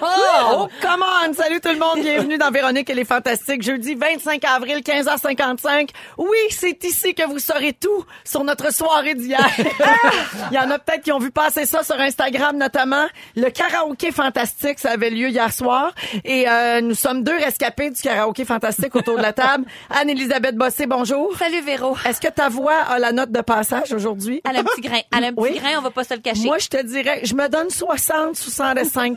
Oh, come on! Salut tout le monde, bienvenue dans Véronique et les Fantastiques, jeudi 25 avril, 15h55. Oui, c'est ici que vous saurez tout sur notre soirée d'hier. Il y en a peut-être qui ont vu passer ça sur Instagram notamment. Le karaoké fantastique, ça avait lieu hier soir. Et euh, nous sommes deux rescapés du karaoké fantastique autour de la table. Anne-Elisabeth Bossé, bonjour. Salut Véro. Est-ce que ta voix a la note de passage aujourd'hui? Elle a un petit grain. Elle a un petit Oui. grain, on va pas se le cacher. Moi, je te dirais, je me donne 60, 65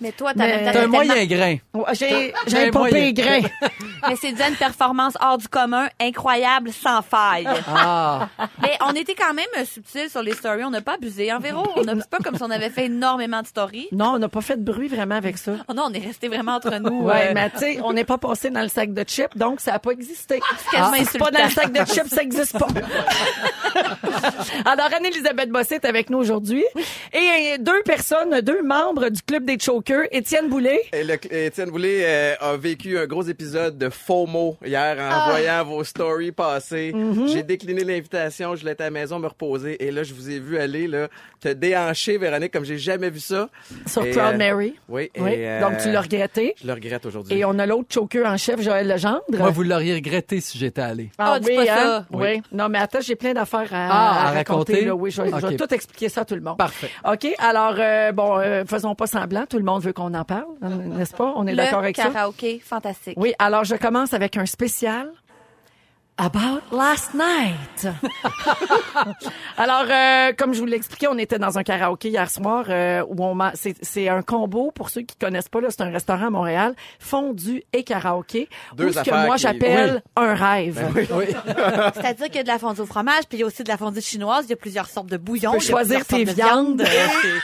mais toi, t'as Mais- t'as un tellement- moyen grain. Ouais, J'ai un un moyen. grain. Mais c'est déjà une performance hors du commun, incroyable, sans faille. Ah, Mais on était quand même subtil sur les stories. On n'a pas abusé. En Véro, on a c'est pas comme si on avait fait énormément de stories. Non, on n'a pas fait de bruit vraiment avec ça. Oh non, on est resté vraiment entre nous. Ouais, euh, mais tu sais, on n'est pas passé dans le sac de chips, donc ça n'a pas existé. quasiment Ah, c'est pas dans le sac de chips, ça n'existe pas. Alors, Anne-Elisabeth Bossé est avec nous aujourd'hui. Et euh, deux personnes, deux membres du Club des Chokers, Étienne Boulay. Et le, Étienne Boulay euh, a vécu un gros épisode de FOMO hier en Ah. voyant vos stories passer. Mm-hmm. J'ai décliné l'invitation, je l'étais à la maison me reposer et là je vous ai vu aller là te déhancher Véronique comme j'ai jamais vu ça. Sur Et, Proud euh, Mary. Oui, et, Oui. euh, Donc, tu l'as regretté. Je le regrette aujourd'hui. Et on a l'autre choker en chef, Joël Legendre. moi, vous l'auriez regretté si j'étais allé. Ah Ah, dis pas ça. Oui. Non, mais attends, j'ai plein d'affaires à, Ah, à raconter. raconter? là. Oui, je, vais- je vais tout expliquer ça à tout le monde. Parfait. OK, alors, euh, bon, euh, faisons pas semblant. Tout le monde veut qu'on en parle, hein, n'est-ce pas? On est d'accord le avec ça? karaoké fantastique. Oui, alors je commence avec un spécial. About last night. Alors, euh, comme je vous l'ai expliqué, on était dans un karaoké hier soir euh, où on m'a- c'est c'est un combo pour ceux qui connaissent pas là, c'est un restaurant à Montréal, fondu et karaoké, Deux ou ce que moi qui- j'appelle un rêve. Oui. C'est-à-dire qu'il y a de la fondue au fromage, puis il y a aussi de la fondue chinoise. Il y a plusieurs sortes de bouillons. Tu peux choisir tes viandes.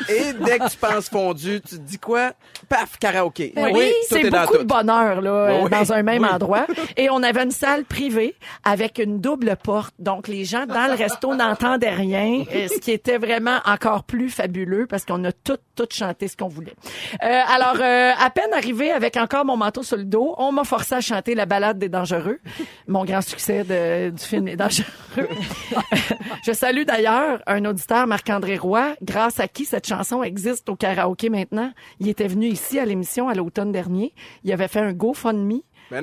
Et dès que tu penses fondu, tu te dis quoi? Paf, karaoké. Ben oui, c'est beaucoup de bonheur là, oui. dans un même Oui. endroit. Et on avait une salle privée avec une double porte. Donc les gens dans le resto n'entendaient rien, euh, ce qui était vraiment encore plus fabuleux parce qu'on a tout tout chanté ce qu'on voulait. Euh, alors euh, à peine arrivé avec encore mon manteau sur le dos, on m'a forcé à chanter la balade des dangereux, mon grand succès de- du film Les dangereux. Je salue d'ailleurs un auditeur Marc-André Roy, grâce à qui cette chanson existe au karaoké maintenant? Il était venu ici à l'émission à l'automne dernier. Il avait fait un GoFundMe.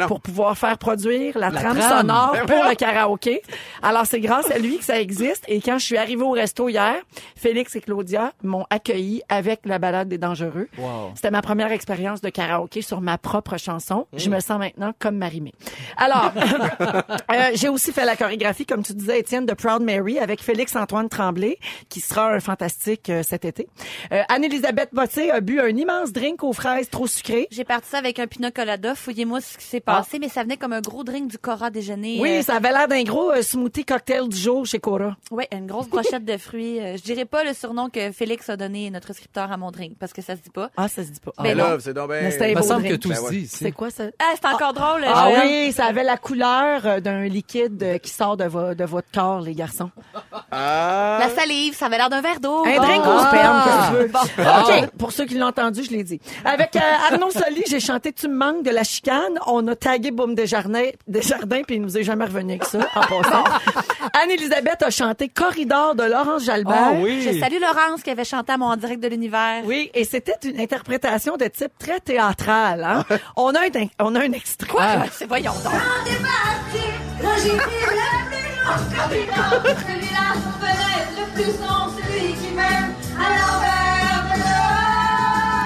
Pour pouvoir faire produire la, La trame, trame. sonore Ben pour le karaoké. Alors, c'est grâce à lui que ça existe. Et quand je suis arrivée au resto hier, Félix et Claudia m'ont accueilli avec la balade des dangereux. Wow. C'était ma première expérience de karaoké sur ma propre chanson. Je me sens maintenant comme Marimé. Alors, euh, j'ai aussi fait la chorégraphie, comme tu disais, Étienne, de Proud Mary avec Félix-Antoine Tremblay, qui sera un fantastique euh, cet été. Euh, Anne-Elisabeth Bossé a bu un immense drink aux fraises trop sucré. J'ai parti ça avec un pina colada. Fouillez-moi ce qui s'est passé, mais ça venait comme un gros drink du Cora déjeuner. Oui, Euh, ça avait l'air d'un gros euh, smoothie cocktail du jour chez Cora. Ouais, une grosse brochette de fruits. Euh, je dirais pas le surnom que Félix a donné notre scripteur à mon drink parce que ça se dit pas. Ah, ça se dit pas. Mais Mais non. là, c'est donc ben... Mais c'était Il me beau semble que drink. tout Ben se ouais. dit ici. C'est quoi ça? Ah, c'est encore drôle. Ah Joël. oui, ça avait la couleur euh, d'un liquide euh, qui sort de, vo- de votre corps, les garçons. Ah! La salive, ça avait l'air d'un verre d'eau. Un Bon. drink au Ah. sperme, que tu veux? Bon. OK, pour ceux qui l'ont entendu, je l'ai dit. Avec euh, Arnaud Soli, j'ai chanté Tu me manques de la chicane. On a tagué Boum Desjardins, Desjardins puis il nous est jamais revenu avec ça, en passant. Anne-Elisabeth a chanté Corridor de Laurence Jalbert. Ah oui. Je salue Laurence qui avait chanté à mon en direct de l'univers. Oui, et c'était une interprétation de type très théâtral. Hein? on, a un, on a un extrait. Ah. C'est voyons donc. Là, j'ai pris le plus long corridor. Celui-là, son fenêtre, le plus long, celui qui m'aime l'heure.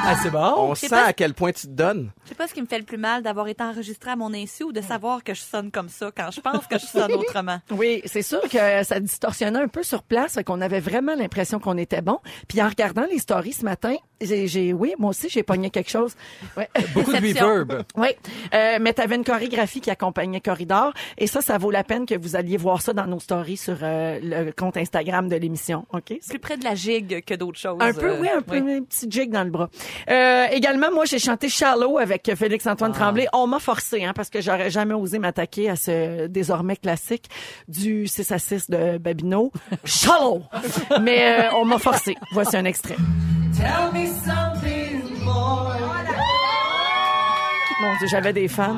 Ah, c'est bon? On sent pas- à quel point tu te donnes. Je sais pas ce qui me fait le plus mal d'avoir été enregistré à mon insu ou de savoir que je sonne comme ça quand je pense que je sonne autrement. Oui, c'est sûr que ça distorsionnait un peu sur place, fait qu'on avait vraiment l'impression qu'on était bon. Puis en regardant les stories ce matin, j'ai, j'ai- oui, moi aussi j'ai pogné quelque chose. Ouais. Beaucoup de reverb. Oui, euh, mais t'avais une chorégraphie qui accompagnait Corridor et ça, ça vaut la peine que vous alliez voir ça dans nos stories sur euh, le compte Instagram de l'émission, ok? Plus près de la gigue que d'autres choses. Un peu, Euh, oui, un peu, un petit jig dans le bras. Euh, également, moi, j'ai chanté Shallow avec Félix-Antoine Ah. Tremblay. On m'a forcé, hein, parce que j'aurais jamais osé m'attaquer à ce désormais classique du 6 à 6 de Babino. Shallow! Mais euh, on m'a forcé. Voici un extrait. Mon Dieu, j'avais des fans.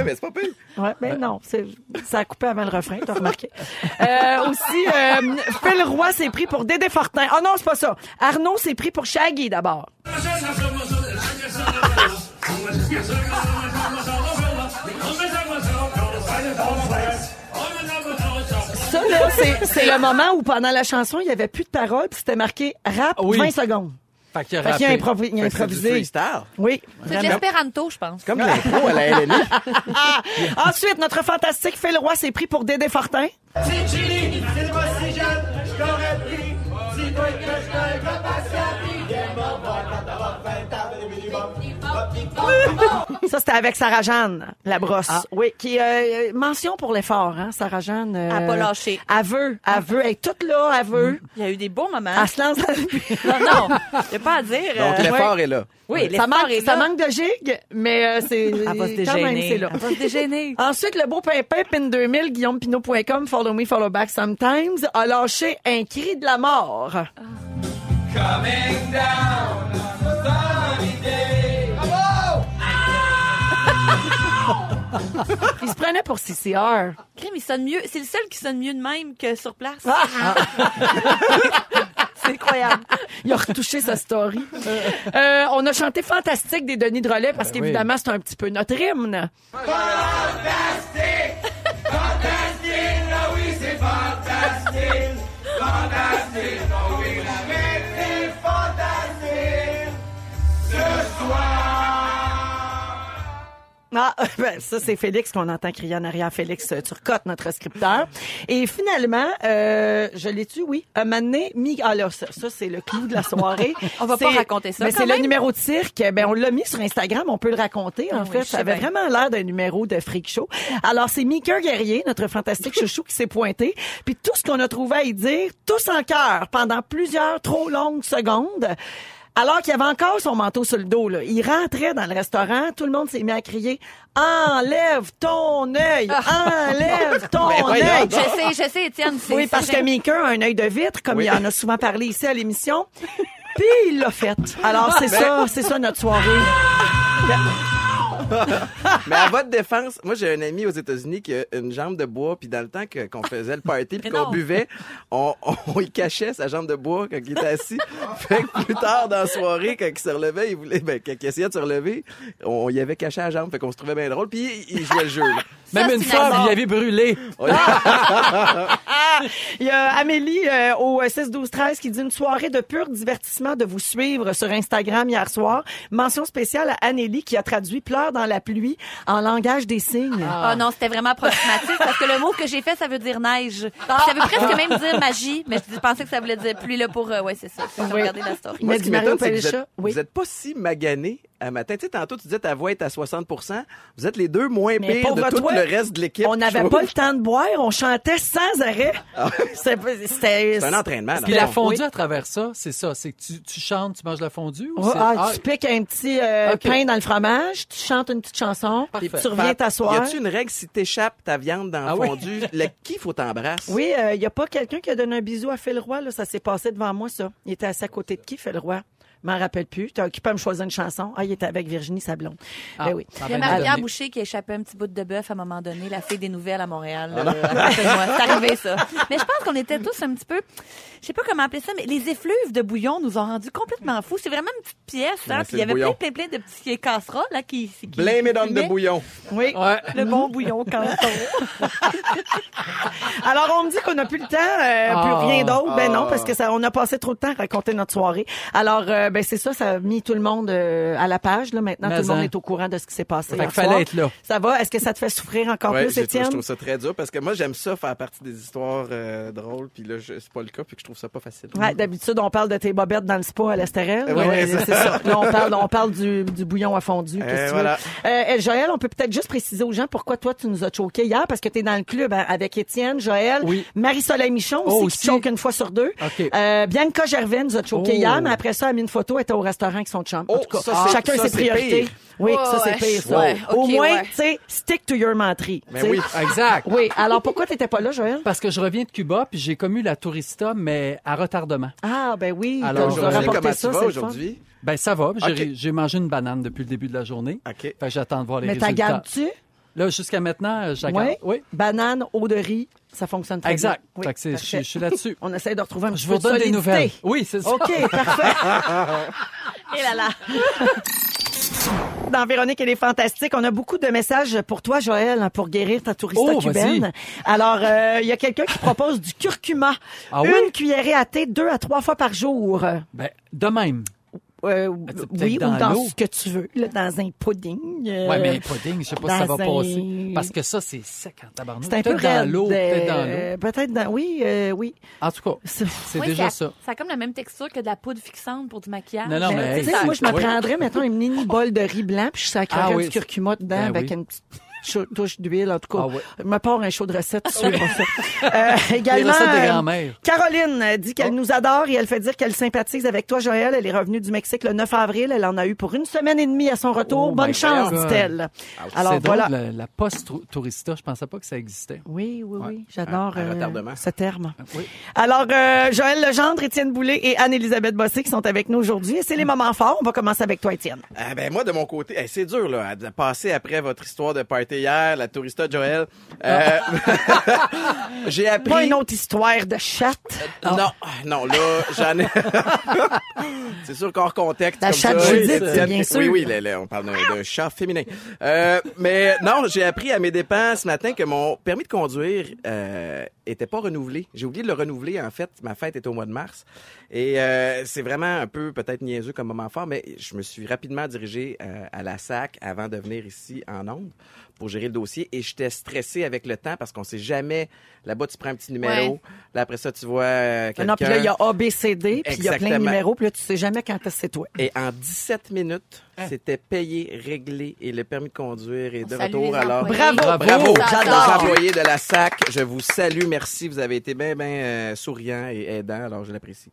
Eh, mais c'est pas pire. Ouais, mais non, c'est, ça a coupé avant le refrain, t'as remarqué. Euh, aussi, euh, Phil Roy s'est pris pour Dédé Fortin. Oh non, c'est pas ça. Arnaud s'est pris pour Shaggy d'abord. Ça, là, c'est, le moment où pendant la chanson, il y avait plus de paroles, puis c'était marqué rap Oui. 20 secondes. Fait qu'il a Fait qu'il a, improvi- il a que c'est improvisé. freestyle. Oui. C'est de l'espéranto, je pense. Comme l'impro à la LNI. Ensuite, notre fantastique Phil Roy s'est pris pour Dédé Fortin. Ça, c'était avec Sarah Jeanne, la brosse. Oui, qui euh, mention pour l'effort, hein, Sarah Jeanne. euh, Elle a pas lâché. Elle veut, elle veut, elle est toute là, elle veut. Il y a eu des beaux moments. Elle se lance dans. Non, non, il a pas à dire. Donc, euh, l'effort est là. Oui, ça l'effort manque, est ça manque de gigs, mais euh, c'est Elle va se quand même c'est là. Elle va se. Ensuite, le beau pimpin Pin 2000, guillaumepinot.com, follow me, follow back sometimes, a lâché un cri de la mort. Il se prenait pour CCR. Crime, il sonne mieux. C'est le seul qui sonne mieux de même que sur place. Ah! C'est incroyable. Il a retouché sa story. Euh, on a chanté Fantastique des Denis Drolet parce Ben qu'évidemment, c'est un petit peu notre hymne. Ah, ben, ça, c'est Félix qu'on entend crier en arrière. Félix euh, Turcotte, notre scripteur. Et finalement, euh, je l'ai tu oui, un moment donné, mi- ah là, ça, ça, c'est le clou de la soirée. On va pas raconter ça, Mais c'est le numéro de cirque. Ben, on l'a mis sur Instagram. On peut le raconter, en Ah fait. Ça avait bien. vraiment l'air d'un numéro de freak show. Alors, c'est Mika Guerrier, notre fantastique chouchou, qui s'est pointé. Puis tout ce qu'on a trouvé à y dire, tous en cœur, pendant plusieurs trop longues secondes. Alors qu'il avait encore son manteau sur le dos, là. il rentrait dans le restaurant, tout le monde s'est mis à crier Enlève ton œil! Enlève ton œil! Je sais, je sais, Étienne. c'est- Oui, parce que Mika a un œil de vitre, comme Oui. il en a souvent parlé ici à l'émission. Puis il l'a fait. Alors c'est ça, c'est ça notre soirée. Mais à votre défense, moi j'ai un ami aux États-Unis qui a une jambe de bois, puis dans le temps que- qu'on faisait le party puis qu'on buvait, on, on, y cachait sa jambe de bois quand il était assis. fait que plus tard dans la soirée, quand il se relevait, il voulait, ben, quand il essayait de se relever, on y avait caché la jambe, fait qu'on se trouvait bien drôle, puis il, il jouait le jeu. là. Même Ça, une fois, vous mort. y avez brûlé. Il y a Amélie euh, au 6 12 13 qui dit une soirée de pur divertissement de vous suivre sur Instagram hier soir. Mention spéciale à Anélie qui a traduit pleure dans la pluie en langage des signes. Ah non, c'était vraiment approximatif parce que le mot que j'ai fait, ça veut dire neige. Ça veut presque même dire magie, mais je pensais que ça voulait dire pluie là pour. euh, ouais, c'est ça. Oui. regardé la story. Moi, ce qui m'étonne, c'est que vous êtes, oui. vous êtes pas si magané matin. Tu sais, tantôt, tu disais ta voix est à 60% Vous êtes les deux moins Mais pires de tout toi, le reste de l'équipe. On n'avait pas le temps de boire, on chantait sans arrêt. C'était c'était- C'est un entraînement. Puis la fond. fondue Oui. à travers ça, c'est ça. C'est que tu, tu chantes, tu manges la fondue ou Oh, c'est... ah, Ah, tu piques un petit euh, pain dans le fromage, tu chantes une petite chanson, Parfait. tu reviens Pat, Y t'asseoir. a-tu une règle si t'échappes ta viande dans Ah le oui. fondu, le qui faut t'embrasser? Oui, il n'y a pas quelqu'un qui a donné un bisou à Phil Roy, là, ça s'est passé devant moi, ça. Il était assis à côté de qui, Phil Roy? Je m'en rappelle plus. T'es occupé à me choisir une chanson. Ah, il était avec Virginie Sablon. Ah, Ben oui. ah, Il y a Marie-Pierre donné. Boucher qui a échappé un petit bout de bœuf à un moment donné, la fille des nouvelles à Montréal. de moi. C'est arrivé, ça. Mais je pense qu'on était tous un petit peu, je sais pas comment appeler ça, mais les effluves de bouillon nous ont rendus complètement fous. C'est vraiment une petite pièce, hein. Puis il y avait bouillon. plein, plein, plein de petits casseroles, là, qui, qui Blame it on the bouillon. Oui. Ouais. Le bon bouillon canton. Alors, on me dit qu'on n'a plus le temps, euh, plus Ah. rien d'autre. Ben non, Ah. parce que ça, on a passé trop de temps à raconter notre soirée. Alors, euh, ben c'est ça, ça a mis tout le monde euh, à la page. Là, maintenant, Mais tout le monde hein. est au courant de ce qui s'est passé. Fait fallait soir. être là. Ça va? Est-ce que ça te fait souffrir encore Ouais, plus, Étienne? je trouve ça très dur parce que moi, j'aime ça faire partie des histoires euh, drôles, puis là, c'est pas le cas, puis que je trouve ça pas facile. Ouais, d'habitude, on parle de tes bobettes dans le spa à l'Estérel. Ouais, Ouais, c'est ça. Là, on parle, on parle du, du bouillon à fondu. Qu'est-ce que Euh, tu voilà. veux? Euh, Joël, on peut peut-être juste préciser aux gens pourquoi toi, tu nous as choqué hier, parce que tu es dans le club hein, avec Étienne, Joël, Oui. Marie-Soleil Michon aussi, Oh, qui aussi. choque une fois sur deux. OK. Euh, Bianca Gervais nous a choqué Oh. hier, mais après ça, elle a mis une photo photo, était au restaurant avec son chum. en Oh, tout cas, ça, chacun ça, ses priorités. pire. Oui, ça, c'est pire, ça. Ouais, Au moins, ouais. tu sais, stick to your menterie. Ben tu sais. oui. Exact. Oui. Alors, pourquoi t'étais pas là, Joël? Parce que je reviens de Cuba, puis j'ai commu la tourista, mais à retardement. Ah, ben oui. Alors, tu rapporté comment ça, tu aujourd'hui? Ben ça va. J'ai mangé une banane depuis le début de la journée. OK. Fait que j'attends de voir les Mais t'as résultats. gardes-tu? Là, jusqu'à maintenant, euh, je la garde. Oui. Oui. Banane, eau de riz, ça fonctionne très Exact. bien. Oui, c'est- je, suis- je suis là-dessus. On essaie de retrouver un petit Je peu vous de redonne des solidité. nouvelles. Oui, c'est ça. OK, parfait. Et là là. Dans Véronique, elle est fantastique. On a beaucoup de messages pour toi, Joël, pour guérir ta tourista Oh, cubaine. Alors, euh, il y a quelqu'un qui propose du curcuma. Ah Une oui? cuillerée à thé deux à trois fois par jour. Ben, de même. Euh, peut-être oui, dans ou dans ce que tu veux, là, dans un pudding. euh, Ouais, mais pudding, je sais pas si ça va un- passer. Parce que ça, c'est sec en tabarnak. c'est un peu Peut-être dans l'eau, peut-être dans euh, l'eau. Peut-être dans... Oui, euh, oui. En tout cas, C'est- Oui, déjà ça. ça. A comme la même texture que de la poudre fixante pour du maquillage. Non, non, Mais, mais tu sais, hey, moi, je me oui. prendrais, mettons, un mini bol de riz blanc, puis je sacrerais Ah oui. du curcuma dedans Ben avec oui. une petite touche d'huile, en tout cas. Ah oui. Je me part un show de recette tout de suite pour ça. Euh, Les également, recettes de euh, grand-mère. Caroline euh, dit qu'elle Oh. nous adore et elle fait dire qu'elle sympathise avec toi, Joël. Elle est revenue du Mexique le 9 avril. Elle en a eu pour une semaine et demie à son retour. Oh Bonne chance, dit-elle. Alors c'est voilà. drôle, la, la post-tourista, je pensais pas que ça existait. Oui, oui, oui. Ouais. J'adore euh, ce terme. Oui. Alors, euh, Joël Legendre, Étienne Boulay et Anne-Élisabeth Bossé qui sont avec nous aujourd'hui. Et c'est les moments forts. On va commencer avec toi, Étienne. Ah, ben moi de mon côté, eh, c'est dur là, de passer après votre histoire de party hier, la tourista Joël. Euh, j'ai appris. Pas une autre histoire de chatte. Non, ah, non, là, j'en ai. c'est sûr qu'hors contexte. La comme chatte ça, Judith, bien sûr. Oui, oui, là, là, on parle d'un d'un chat féminin. Euh, mais non, j'ai appris à mes dépens ce matin que mon permis de conduire euh, était pas renouvelé. J'ai oublié de le renouveler, en fait. Ma fête est au mois de mars. Et euh, c'est vraiment un peu peut-être niaiseux comme moment fort, mais je me suis rapidement dirigé euh, à la SAC avant de venir ici en ondes pour gérer le dossier. Et j'étais stressé avec le temps parce qu'on sait jamais. Là-bas, tu prends un petit numéro. Ouais. Là, après ça, tu vois euh, quelqu'un. Non, puis là, il y a A, B, C, D, puis il y a plein de numéros, puis là, tu sais jamais quand c'est toi. Et en 17 minutes, Hein? c'était payé, réglé et le permis de conduire est de retour. Alors, employés. Bravo! bravo, J'adore. employés de la SAC. Je vous salue, merci. Vous avez été bien, euh, souriants et aidants, alors je l'apprécie.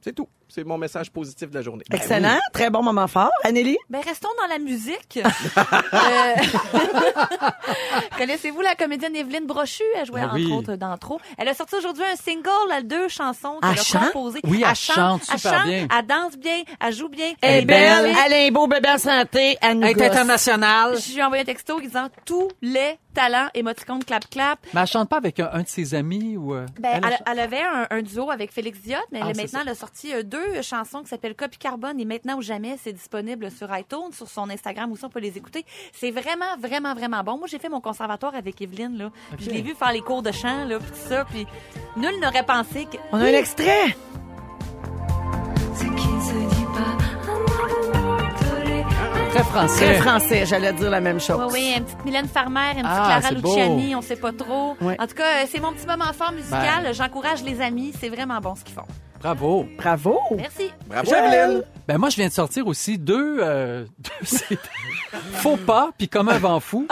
C'est tout. C'est mon message positif de la journée. Excellent. Très bon moment fort. Anneli? Ben, restons dans la musique. Euh, Connaissez-vous la comédienne Evelyne Brochu? Elle jouait Ah entre oui. autres dans Trop. Elle a sorti aujourd'hui un single à deux chansons Elle qu'elle a chante? composées. Oui, elle chante super bien. Elle danse bien, elle joue bien. Elle est belle. belle, elle a un beau bébé en santé, elle nous gosse. international. Je lui ai envoyé un texto disant tous les talents, émoticône, clap, clap. Mais elle chante pas avec un, un de ses amis ou... euh, Ben, elle elle, elle avait un, un duo avec Félix Diot, mais Ah, elle- maintenant, ça. elle a sorti euh, deux chansons qui s'appellent Copie Carbone et Maintenant ou Jamais. C'est disponible sur iTunes, sur son Instagram aussi, on peut les écouter. C'est vraiment, vraiment, vraiment bon. Moi, j'ai fait mon conservatoire avec Evelyne, là. Puis Je l'ai vu faire les cours de chant, là, puis tout ça. Puis nul n'aurait pensé que... On a un extrait. Très français. Très français, j'allais dire la même chose. Oui, oui, une petite Mylène Farmer, une petite Ah, Clara c'est beau. Luciani, on sait pas trop. En tout cas, euh, c'est mon petit moment fort musical. Ben. J'encourage les amis. C'est vraiment bon ce qu'ils font. Bravo. Bravo. Merci. Bravo. Evelyne. Ben moi, je viens de sortir aussi deux, euh, deux CD. Faux pas, puis comme un vent fou.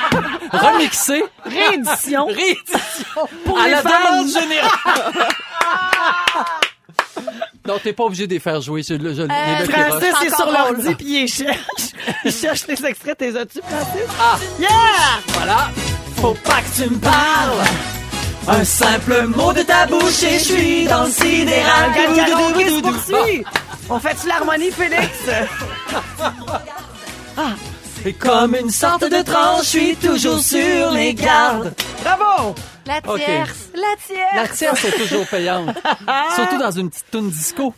Remixé. Réédition. Réédition. Pour à les la fans. demande générale. non, t'es pas obligé de les faire jouer. Je, je, je les le Francis C'est est sur l'ordi puis il cherche. Il cherche les extraits. T'es as-tu, Francis? Ah. Yeah! Voilà. Faut pas que tu me parles. Un simple mot de ta bouche et je suis dans le sidéral. Karaoké se poursuit. On fait-tu l'harmonie, Félix? Et comme une sorte de tranche, je suis toujours sur les gardes. Bravo! La tierce. La tierce. La tierce est toujours payante. Surtout dans une petite tune disco.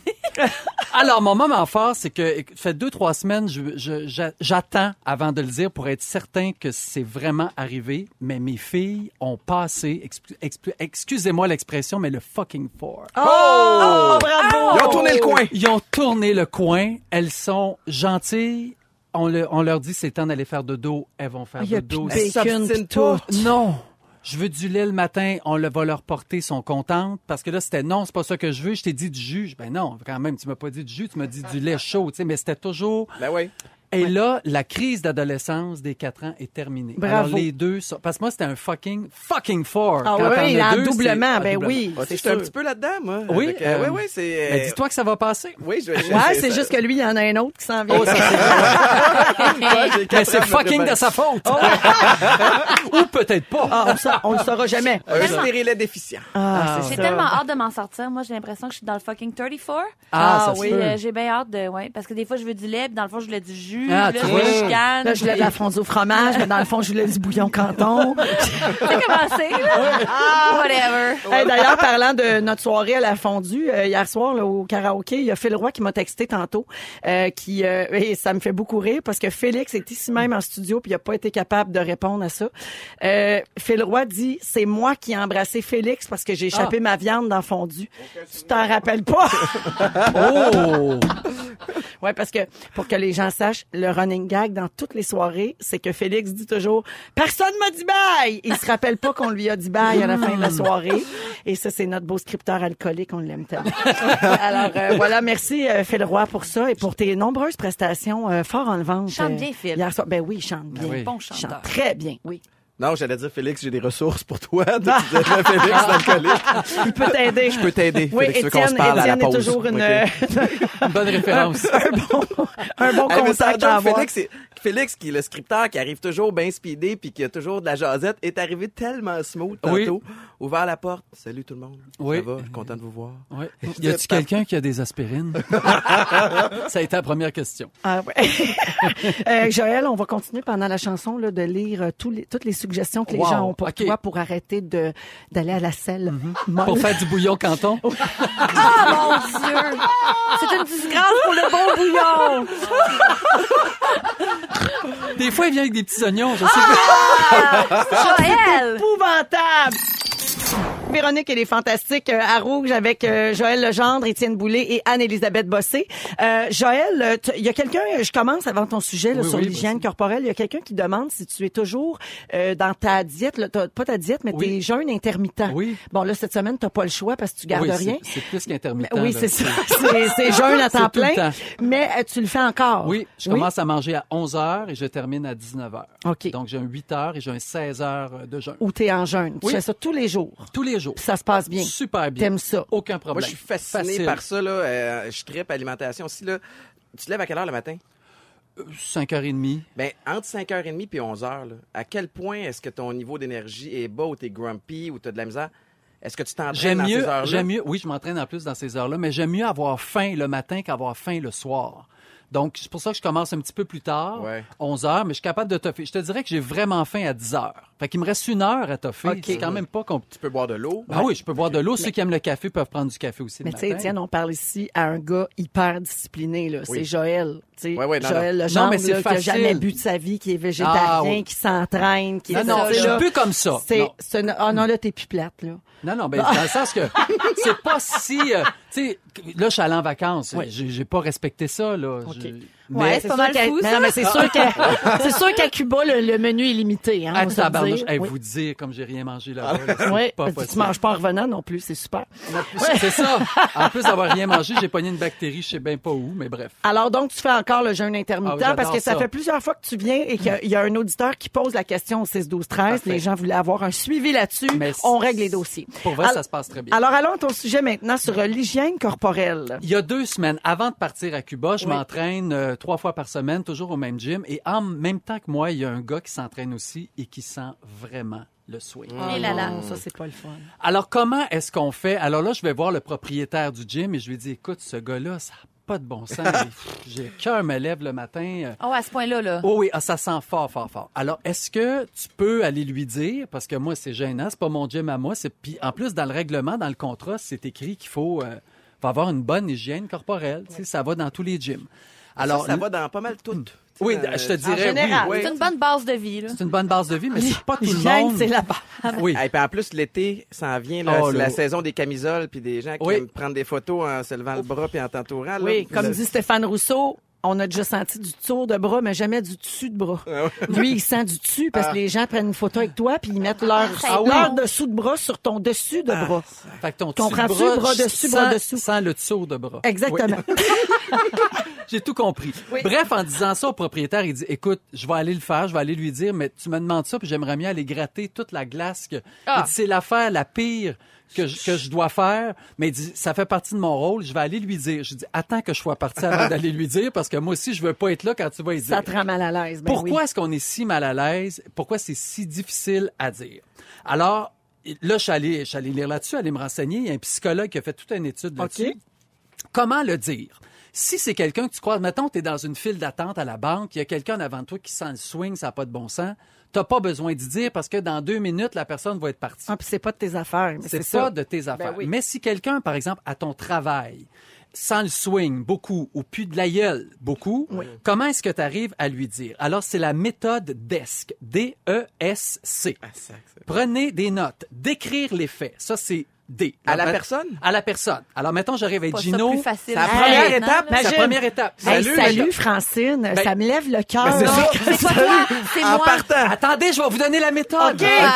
Alors, mon moment fort, c'est que fait deux, trois semaines, je- je- j'a- j'attends avant de le dire pour être certain que c'est vraiment arrivé. Mais mes filles ont passé, excu- excu- excusez-moi l'expression, mais le fucking four. Oh, bravo! Ils ont tourné le coin. Ils ont tourné le coin. Elles sont gentilles. On, le- on leur dit c'est temps d'aller faire de dos. Elles vont faire Il y a de de Elles bacon s'obstinent pis tout. pas. Non. Je veux du lait le matin, on le va leur porter, ils sont contentes. Parce que là, c'était non, c'est pas ça que je veux. Je t'ai dit du jus. Ben non, quand même, tu m'as pas dit du jus, tu m'as dit du lait chaud, tu sais, mais c'était toujours. Ben oui. Et là, la crise d'adolescence des 4 ans est terminée. Bravo. Alors, les deux sont... Parce que moi, c'était un fucking, fucking four. Ah Quand oui, en deux, doublement, ben doublement. oui, Ah, c'est J'étais un petit peu là-dedans, moi. Oui, Avec, euh, oui, oui, c'est... Mais dis-toi que ça va passer. Oui, je vais... Ouais, c'est juste que lui, il y en a un autre qui s'en vient. Oh, ça, c'est- Mais c'est fucking de sa faute. Ou peut-être pas. Ah, on, sa- on le saura jamais. Un stérilet déficient. Ah, c'est J'ai tellement hâte de m'en sortir. Moi, j'ai l'impression que je suis dans le fucking 34. Ah, ça oui. euh, j'ai bien hâte de, ouais, parce que des fois, je veux du lait, puis dans le fond, je voulais du jus. Ah, puis tu là, je me chicane. Là, je de la fondue au fromage, mais dans le fond, je voulais du bouillon canton. C'est commencé, là. Ah, whatever. Hey, D'ailleurs, parlant de notre soirée à la fondue, euh, hier soir là, au karaoké, il y a Phil Roy qui m'a texté tantôt, euh, qui euh, et ça me fait beaucoup rire parce que Félix est ici même en studio puis il a pas été capable de répondre à ça. Euh, Phil Roy dit c'est moi qui ai embrassé Félix parce que j'ai échappé ma viande dans fondue. Tu t'en rappelles pas? Oh! Ouais, parce que pour que les gens sachent, le running gag dans toutes les soirées, c'est que Félix dit toujours personne m'a dit bye. Il se rappelle pas qu'on lui a dit bye à la fin de la soirée. Et ça, c'est notre beau scripteur alcoolique, on l'aime tellement. Alors euh, voilà, merci euh, Phil Roy pour ça et pour tes nombreuses prestations euh, fort enlevantes. Chante euh, bien, Phil. Hier soir. Ben oui, chante bien. oui. Bon chanteur. chante très bien, oui. Non, j'allais dire, Félix, j'ai des ressources pour toi. Tu disais, Félix, d'alcoolique. Il peut t'aider. Je peux t'aider. Oui, Félix, Étienne, à la est pause? toujours une, bonne référence. un bon, un bon Hey, contact à avoir. Félix, qui est le scripteur, qui arrive toujours bien speedé puis qui a toujours de la jasette, est arrivé tellement smooth Oui. tantôt. Ouvert la porte. Salut tout le monde. Oui. Ça va? Je suis content de vous voir. Ouais. Y a-t-il quelqu'un qui a des aspirines? ça a été la première question. Ah ouais. Euh, Joël, on va continuer pendant la chanson là, de lire euh, tous les, toutes les suggestions que les Wow, gens ont pour toi pour arrêter de d'aller à la selle. molle. Pour faire du bouillon canton? Ah, mon Dieu! C'est une disgrâce pour le bon bouillon! Des fois, il vient avec des petits oignons. Je sais pas. Joël! épouvantable. Véronique, elle est fantastique euh, à Rouge avec euh, Joël Legendre, Étienne Boulay et Anne-Élisabeth Bossé. Euh, Joël, euh, il y a quelqu'un, je commence avant ton sujet là, Oui, sur oui, l'hygiène corporelle, il y a quelqu'un qui demande si tu es toujours euh, dans ta diète, là, pas ta diète, mais Oui. tes jeûnes intermittents. Oui. Bon, là, cette semaine, t'as pas le choix parce que tu gardes rien. c'est- C'est plus qu'intermittent. Oui, c'est ça. C'est jeûne à temps plein. temps. Mais euh, tu le fais encore. Oui, je commence à manger à 11 heures et je termine à 19 heures. OK. Donc, j'ai un 8 heures et j'ai un 16 heures de jeûne. Ou t'es en jeûne. Tu Oui. fais ça tous les jours. Tous les jours. Ça se passe bien. Super bien. T'aimes ça. Aucun Moi, problème. je suis fasciné Facile. par ça. Là. Euh, je tripe alimentation aussi. Là. Tu te lèves à quelle heure le matin? 5h30. Ben, entre 5h30 et 11h, là, à quel point est-ce que ton niveau d'énergie est bas ou t'es grumpy ou t'as de la misère? Est-ce que tu t'entraînes J'aime dans ces mieux, heures-là? j'aime mieux, oui, je m'entraîne en plus dans ces heures-là, mais j'aime mieux avoir faim le matin qu'avoir faim le soir. Donc, c'est pour ça que je commence un petit peu plus tard, Ouais. 11 heures, mais je suis capable de toffer. Je te dirais que j'ai vraiment faim à 10 heures. Fait qu'il me reste une heure à toffer. OK. C'est quand même pas compliqué. Tu peux boire de l'eau? Ah oui, je peux boire de l'eau. Ceux qui aiment le café peuvent prendre du café aussi Mais le tu sais, matin. Étienne, on parle ici à un gars hyper discipliné. Là. Oui. C'est Joël. Ouais, ouais, non, Joël non. Legendre, Non, mais c'est là, qui a facile. jamais bu de sa vie, qui est végétarien, Ah, oui. qui s'entraîne, qui Non, est non, ça, je suis plus comme ça. C'est, Non. ah non, là, t'es plus plate, là. Non, non, ben, dans le sens que c'est pas si... euh, tu sais, là, je suis allé en vacances. Oui. J'ai pas respecté ça, là. Ouais, Mais, c'est pas mal qu'à- fou, ça. non, mais c'est sûr qu'à, c'est sûr qu'à Cuba, le, le menu est limité, hein. ah, on va se le tabarnouche, dire. hey, Oui. vous dire comme j'ai rien mangé là-bas. là, c'est Ouais, pas parce que tu possible. manges pas en revenant non plus, c'est super. C'est ça. En plus d'avoir rien mangé, j'ai pogné une bactérie, je sais bien pas où, mais bref. Alors donc, tu fais encore le jeûne intermittent Ah oui, j'adore parce que ça, ça. fait plusieurs fois que tu viens et qu'il y a- il y a un auditeur qui pose la question au 6 12 13 Parfait. Les gens voulaient avoir un suivi là-dessus. Mais On règle les dossiers. Pour vrai, ça se passe très bien. Alors allons à ton sujet maintenant sur euh, l'hygiène corporelle. Il y a deux semaines, avant de partir à Cuba, je Oui. m'entraîne euh, trois fois par semaine, toujours au même gym. Et en même temps que moi, il y a un gars qui s'entraîne aussi et qui sent vraiment le swing. Et là là. Ça c'est pas le fun. Alors, comment est-ce qu'on fait? Alors là, je vais voir le propriétaire du gym et je lui dis, écoute, ce gars-là, ça n'a pas de bon sens. J'ai cœur me lève le matin. euh, Oh, à ce point-là, là. Oh oui, ah, ça sent fort, fort, fort. Alors, est-ce que tu peux aller lui dire, parce que moi, c'est gênant, c'est pas mon gym à moi, c'est puis en plus dans le règlement, dans le contrat, c'est écrit qu'il faut, euh, faut avoir une bonne hygiène corporelle. Tu sais, ça va dans tous les gyms. Alors, ça, va dans pas mal toutes. oui, Tu sais, je te dirais général. oui. Oui. C'est une bonne base de vie, là. C'est une bonne base de vie, mais c'est pas tout le monde. c'est la base. Oui. Et puis en plus, l'été, ça en vient, là, Oh, la saison des camisoles, puis des gens qui Oui. aiment prendre des photos en se levant le bras puis en t'entourant. là. Oui, comme Le- dit Stéphane Rousseau, on a déjà senti du tour de bras, mais jamais du dessus de bras. Lui, il sent du dessus parce que les gens prennent une photo avec toi puis ils mettent leur, Ah oui. leur dessous de bras sur ton dessus de bras. Fait que ton dessus de Comprends-tu? bras, Bras dessus, sans- bras dessous? Sans le dessous de bras. Exactement. J'ai tout compris. Bref, en disant ça au propriétaire, il dit, écoute, je vais aller le faire, je vais aller lui dire, mais tu me demandes ça, puis j'aimerais mieux aller gratter toute la glace. Que... Ah. C'est l'affaire la pire que je, que je dois faire, mais dit, ça fait partie de mon rôle, je vais aller lui dire. Je dis, attends que je sois parti avant d'aller lui dire, parce que moi aussi, je veux pas être là quand tu vas y dire. Ça te rend mal à l'aise. Ben Pourquoi oui. est-ce qu'on est si mal à l'aise? Pourquoi c'est si difficile à dire? Alors, là, je suis allé, je suis allé lire là-dessus, aller me renseigner. Il y a un psychologue qui a fait toute une étude là-dessus. OK. Comment le dire? Si c'est quelqu'un que tu croises, mettons, tu es dans une file d'attente à la banque, il y a quelqu'un avant toi qui sent le swing, ça n'a pas de bon sens, t'as pas besoin d'y dire parce que dans deux minutes, la personne va être partie. Ah, puis c'est pas de tes affaires. mais C'est pas ça. de tes affaires. oui. Mais si quelqu'un, par exemple, à ton travail, sent le swing beaucoup ou puis de la gueule beaucoup, comment est-ce que tu arrives à lui dire? Alors, c'est la méthode DESC. D-E-S-C. Ah. Prenez des notes. Décrire les faits. Ça, c'est D. À la personne? À la personne. Alors, mettons, j'arrive ça Gino. C'est la à première maintenant, étape. C'est la première étape. Hey, Salut, salut, Francine. Ben- ça me lève le cœur. Ben, c'est ça. C'est pas toi, c'est En moi. partant. Attendez, je vais vous donner la méthode. OK. Ah.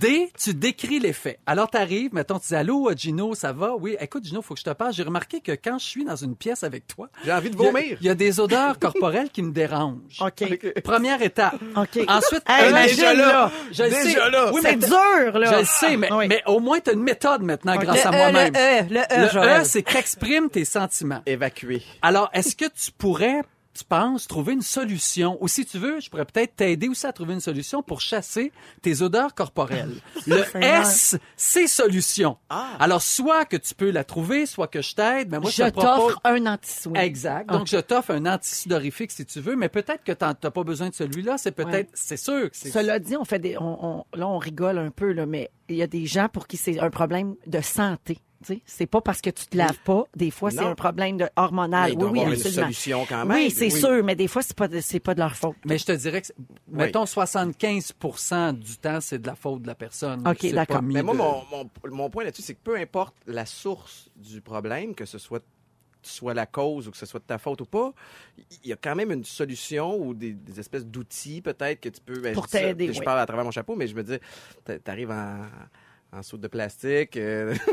D, tu décris les faits. Alors, tu arrives, mettons, tu dis Allô, Gino, ça va? Oui, écoute, Gino, faut que je te parle. J'ai remarqué que quand je suis dans une pièce avec toi, J'ai envie de il y a- vomir. il y, a des odeurs corporelles qui me dérangent. OK. Première étape. OK. Ensuite, Hey, euh, imagine, déjà là. là. je le déjà sais. là. Oui, C'est dur, là. je le sais, mais, Oui. mais au moins, tu as une méthode maintenant grâce Le à E, moi-même. le E, le E, Le. E, c'est qu'exprime tes sentiments. Évacué. Alors, est-ce que tu pourrais, tu penses, trouver une solution? Ou si tu veux, je pourrais peut-être t'aider aussi à trouver une solution pour chasser tes odeurs corporelles. Le S, c'est solution. Alors, soit que tu peux la trouver, soit que je t'aide, mais moi, je, je te propose... t'offre un anti-swing. Exact. Donc, je t'offre un antisudorifique si tu veux, mais peut-être que t'en- t'as pas besoin de celui-là. C'est peut-être, Ouais. c'est sûr que c'est... Cela dit, on fait des, on, on- là, on rigole un peu, là, mais il y a des gens pour qui c'est un problème de santé. C'est pas parce que tu te laves pas. Des fois, c'est un problème de hormonal. Mais il doit oui, oui, avoir une solution quand même. Oui, c'est sûr, mais des fois, c'est pas, de- pas de leur faute. Mais je te dirais que, mettons, 75% du temps, c'est de la faute de la personne. Ok, d'accord. Mais moi, de- mon, mon, mon point là-dessus, c'est que peu importe la source du problème, que ce soit soit la cause ou que ce soit de ta faute ou pas, il y a quand même une solution ou des, des espèces d'outils peut-être que tu peux... ben, Pour t'aider, Je oui. parle à travers mon chapeau, mais je me dis, t'a- t'arrives en, en soude de plastique. euh,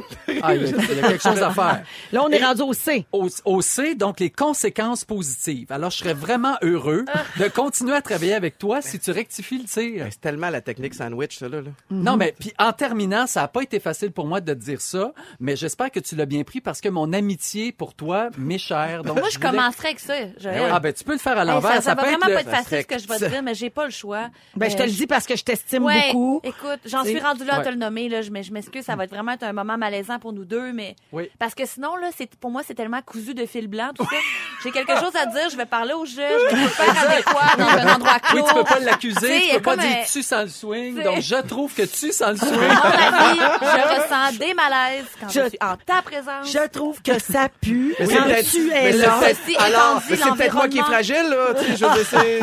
Ah, il y, a, il y a quelque chose à faire. Là, on est rendu au C. Au, au C, donc les conséquences positives. Alors, je serais vraiment heureux de continuer à travailler avec toi si tu rectifies le tir. ben, c'est tellement la technique sandwich, ça, là. là. Non, mais puis en terminant, ça n'a pas été facile pour moi de te dire ça, mais j'espère que tu l'as bien pris parce que mon amitié pour toi m'est chère. Donc Moi, je voulais- commencerai avec ça, Joël. Ah ben tu peux le faire à Hey, l'envers, ça, ça va peut vraiment être pas être facile ce que je vais te dire, mais j'ai pas le choix. Ben, je te Euh, le dis parce que je t'estime Ouais, beaucoup. écoute, j'en suis sais, rendue là à ouais. te le nommer, là, je, mais je m'excuse, ça va être vraiment être un moment malaisant pour nous deux, mais Oui. parce que sinon, là, c'est, pour moi, c'est tellement cousu de fil blanc, tout ça. J'ai quelque chose à dire, je vais parler au juge, je vais le faire adéquat dans un endroit Oui, clos. tu peux pas l'accuser, Tu peux pas dire un- tu sans le swing, donc je trouve que tu sans le swing. Mon avis, je ressens des malaises quand je, Je- suis en ta présence. Je trouve que ça pue Mais c'est quand peut-être- tu es là. Alors, c'est moi qui est fragile, là. tu sais,